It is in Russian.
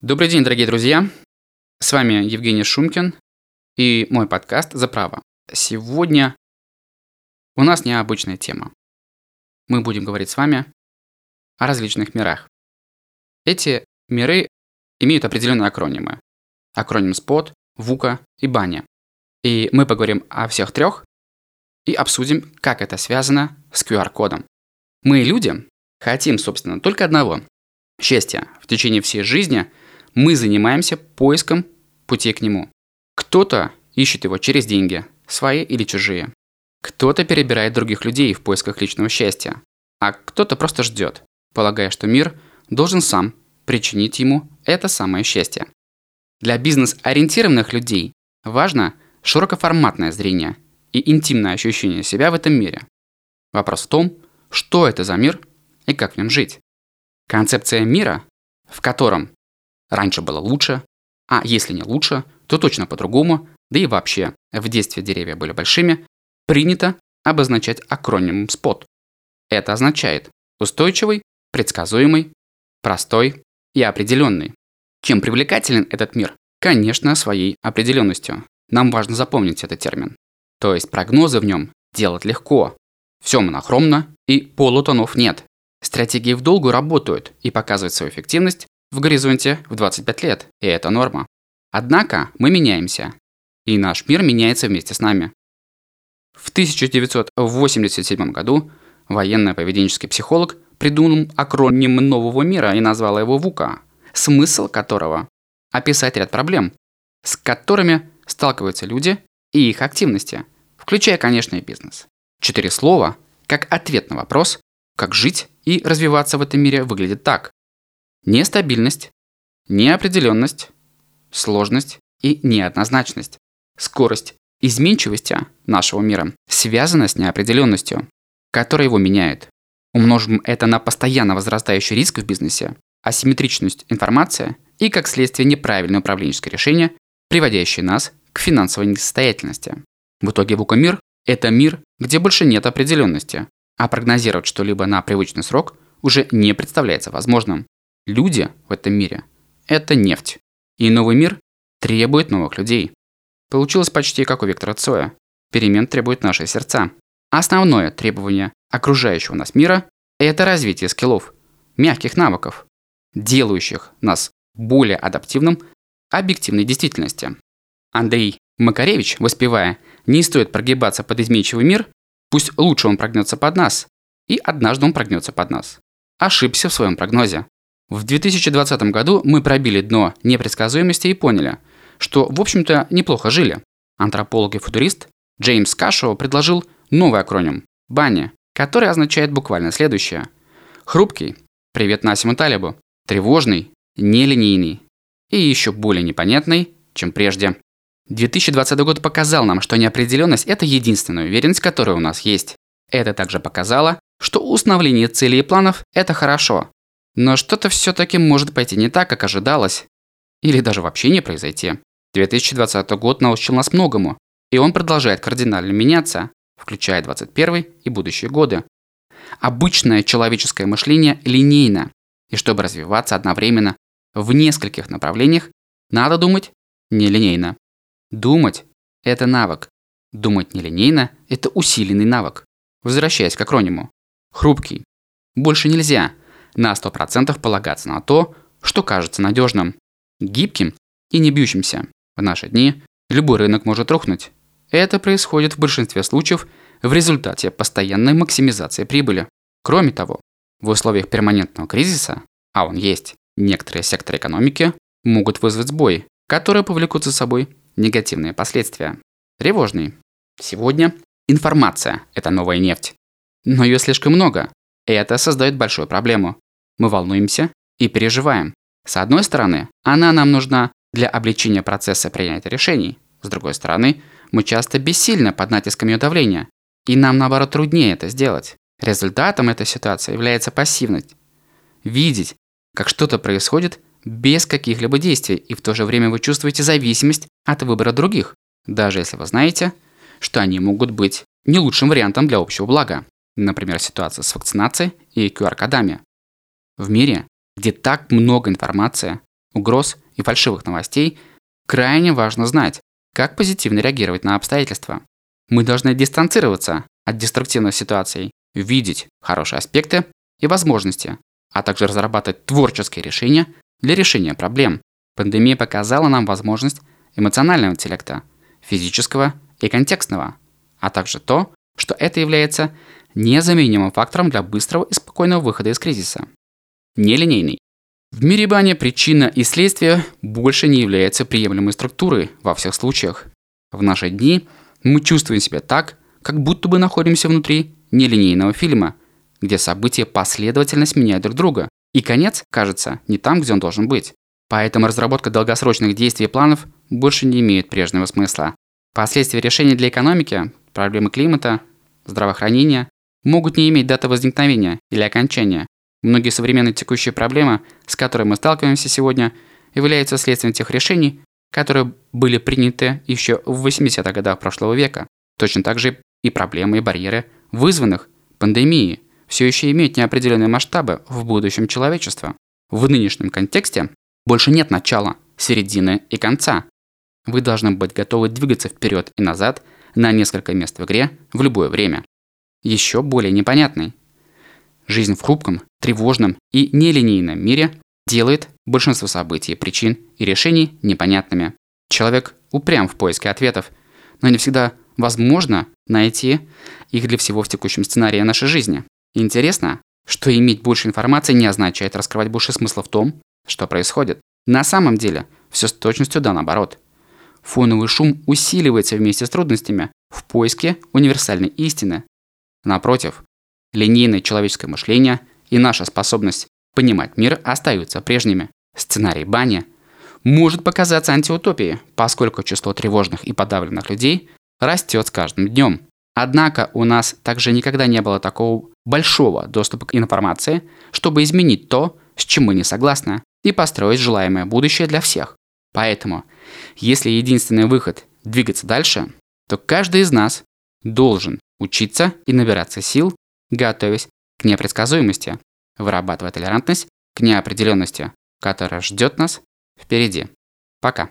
Добрый день, дорогие друзья! С вами Евгений Шумкин и мой подкаст «За право». Сегодня у нас необычная тема. Мы будем говорить с вами о различных мирах. Эти миры имеют определенные акронимы. Акроним СПОТ, ВУКа и БАНЯ. И мы поговорим о всех трех и обсудим, как это связано с QR-кодом. Мы, люди, хотим, собственно, только одного – счастья в течение всей жизни – мы занимаемся поиском пути к нему. Кто-то ищет его через деньги, свои или чужие. Кто-то перебирает других людей в поисках личного счастья, а кто-то просто ждет, полагая, что мир должен сам причинить ему это самое счастье. Для бизнес-ориентированных людей важно широкоформатное зрение и интимное ощущение себя в этом мире. Вопрос в том, что это за мир и как в нем жить. Концепция мира, в котором Раньше было лучше, а если не лучше, то точно по-другому, да и вообще, в детстве деревья были большими, принято обозначать акронимом SPOT. Это означает устойчивый, предсказуемый, простой и определенный. Чем привлекателен этот мир? Конечно, своей определенностью. Нам важно запомнить этот термин. То есть прогнозы в нем делать легко. Все монохромно и полутонов нет. Стратегии в долгу работают и показывают свою эффективность в горизонте в 25 лет, и это норма. Однако мы меняемся, и наш мир меняется вместе с нами. В 1987 году военно-поведенческий психолог придумал акроним нового мира и назвал его ВУКа, смысл которого – описать ряд проблем, с которыми сталкиваются люди и их активности, включая, конечно, и бизнес. Четыре слова, как ответ на вопрос, как жить и развиваться в этом мире, выглядит так. Нестабильность, неопределенность, сложность и неоднозначность. Скорость изменчивости нашего мира связана с неопределенностью, которая его меняет. Умножим это на постоянно возрастающий риск в бизнесе, асимметричность информации и, как следствие, неправильное управленческое решение, приводящее нас к финансовой несостоятельности. В итоге Вукамир – это мир, где больше нет определенности, а прогнозировать что-либо на привычный срок уже не представляется возможным. Люди в этом мире – это нефть. И новый мир требует новых людей. Получилось почти как у Виктора Цоя. Перемен требуют наши сердца. Основное требование окружающего нас мира – это развитие скиллов, мягких навыков, делающих нас более адаптивным объективной действительности. Андрей Макаревич, воспевая «Не стоит прогибаться под изменчивый мир, пусть лучше он прогнется под нас, и однажды он прогнется под нас», ошибся в своем прогнозе. В 2020 году мы пробили дно непредсказуемости и поняли, что, в общем-то, неплохо жили. Антрополог и футурист Джеймс Кашоу предложил новый акроним – БАНИ, который означает буквально следующее. Хрупкий – привет Насиму Талибу, тревожный – нелинейный и еще более непонятный, чем прежде. 2020 год показал нам, что неопределенность – это единственная уверенность, которая у нас есть. Это также показало, что установление целей и планов – это хорошо, но что-то все-таки может пойти не так, как ожидалось. Или даже вообще не произойти. 2020 год научил нас многому, и он продолжает кардинально меняться, включая 2021 и будущие годы. Обычное человеческое мышление линейно, и чтобы развиваться одновременно в нескольких направлениях, надо думать нелинейно. Думать – это навык. Думать нелинейно – это усиленный навык. Возвращаясь к акрониму. Хрупкий. Больше нельзя – на 100% полагаться на то, что кажется надежным, гибким и не бьющимся. В наши дни любой рынок может рухнуть. Это происходит в большинстве случаев в результате постоянной максимизации прибыли. Кроме того, в условиях перманентного кризиса, а он есть, некоторые секторы экономики могут вызвать сбой, которые повлекут за собой негативные последствия. Тревожный. Сегодня информация – это новая нефть. Но ее слишком много, это создает большую проблему. Мы волнуемся и переживаем. С одной стороны, она нам нужна для облегчения процесса принятия решений. С другой стороны, мы часто бессильны под натиском ее давления, и нам наоборот труднее это сделать. Результатом этой ситуации является пассивность. Видеть, как что-то происходит без каких-либо действий, и в то же время вы чувствуете зависимость от выбора других, даже если вы знаете, что они могут быть не лучшим вариантом для общего блага. Например, ситуация с вакцинацией и QR-кодами. В мире, где так много информации, угроз и фальшивых новостей, крайне важно знать, как позитивно реагировать на обстоятельства. Мы должны дистанцироваться от деструктивных ситуаций, видеть хорошие аспекты и возможности, а также разрабатывать творческие решения для решения проблем. Пандемия показала нам возможность эмоционального интеллекта, физического и контекстного, а также то, что это является незаменимым фактором для быстрого и спокойного выхода из кризиса. Нелинейный. В мире бани причина и следствие больше не является приемлемой структурой во всех случаях. В наши дни мы чувствуем себя так, как будто бы находимся внутри нелинейного фильма, где события последовательно сменяют друг друга, и конец, кажется, не там, где он должен быть. Поэтому разработка долгосрочных действий и планов больше не имеет прежнего смысла. Последствия решений для экономики, проблемы климата, здравоохранения могут не иметь даты возникновения или окончания. Многие современные текущие проблемы, с которыми мы сталкиваемся сегодня, являются следствием тех решений, которые были приняты еще в 80-х годах прошлого века. Точно так же и проблемы и барьеры, вызванных пандемией, все еще имеют неопределенные масштабы в будущем человечества. В нынешнем контексте больше нет начала, середины и конца. Вы должны быть готовы двигаться вперед и назад на несколько мест в игре в любое время. Еще более непонятный. Жизнь в хрупком, тревожном и нелинейном мире делает большинство событий, причин и решений непонятными. Человек упрям в поиске ответов, но не всегда возможно найти их для всего в текущем сценарии нашей жизни. Интересно, что иметь больше информации не означает раскрывать больше смысла в том, что происходит. На самом деле, все с точностью да наоборот. Фоновый шум усиливается вместе с трудностями в поиске универсальной истины. Напротив, линейное человеческое мышление и наша способность понимать мир остаются прежними. Сценарий бани может показаться антиутопией, поскольку число тревожных и подавленных людей растет с каждым днем. Однако у нас также никогда не было такого большого доступа к информации, чтобы изменить то, с чем мы не согласны, и построить желаемое будущее для всех. Поэтому, если единственный выход – двигаться дальше, то каждый из нас должен учиться и набираться сил, готовясь к непредсказуемости, вырабатывая толерантность к неопределенности, которая ждет нас впереди. Пока.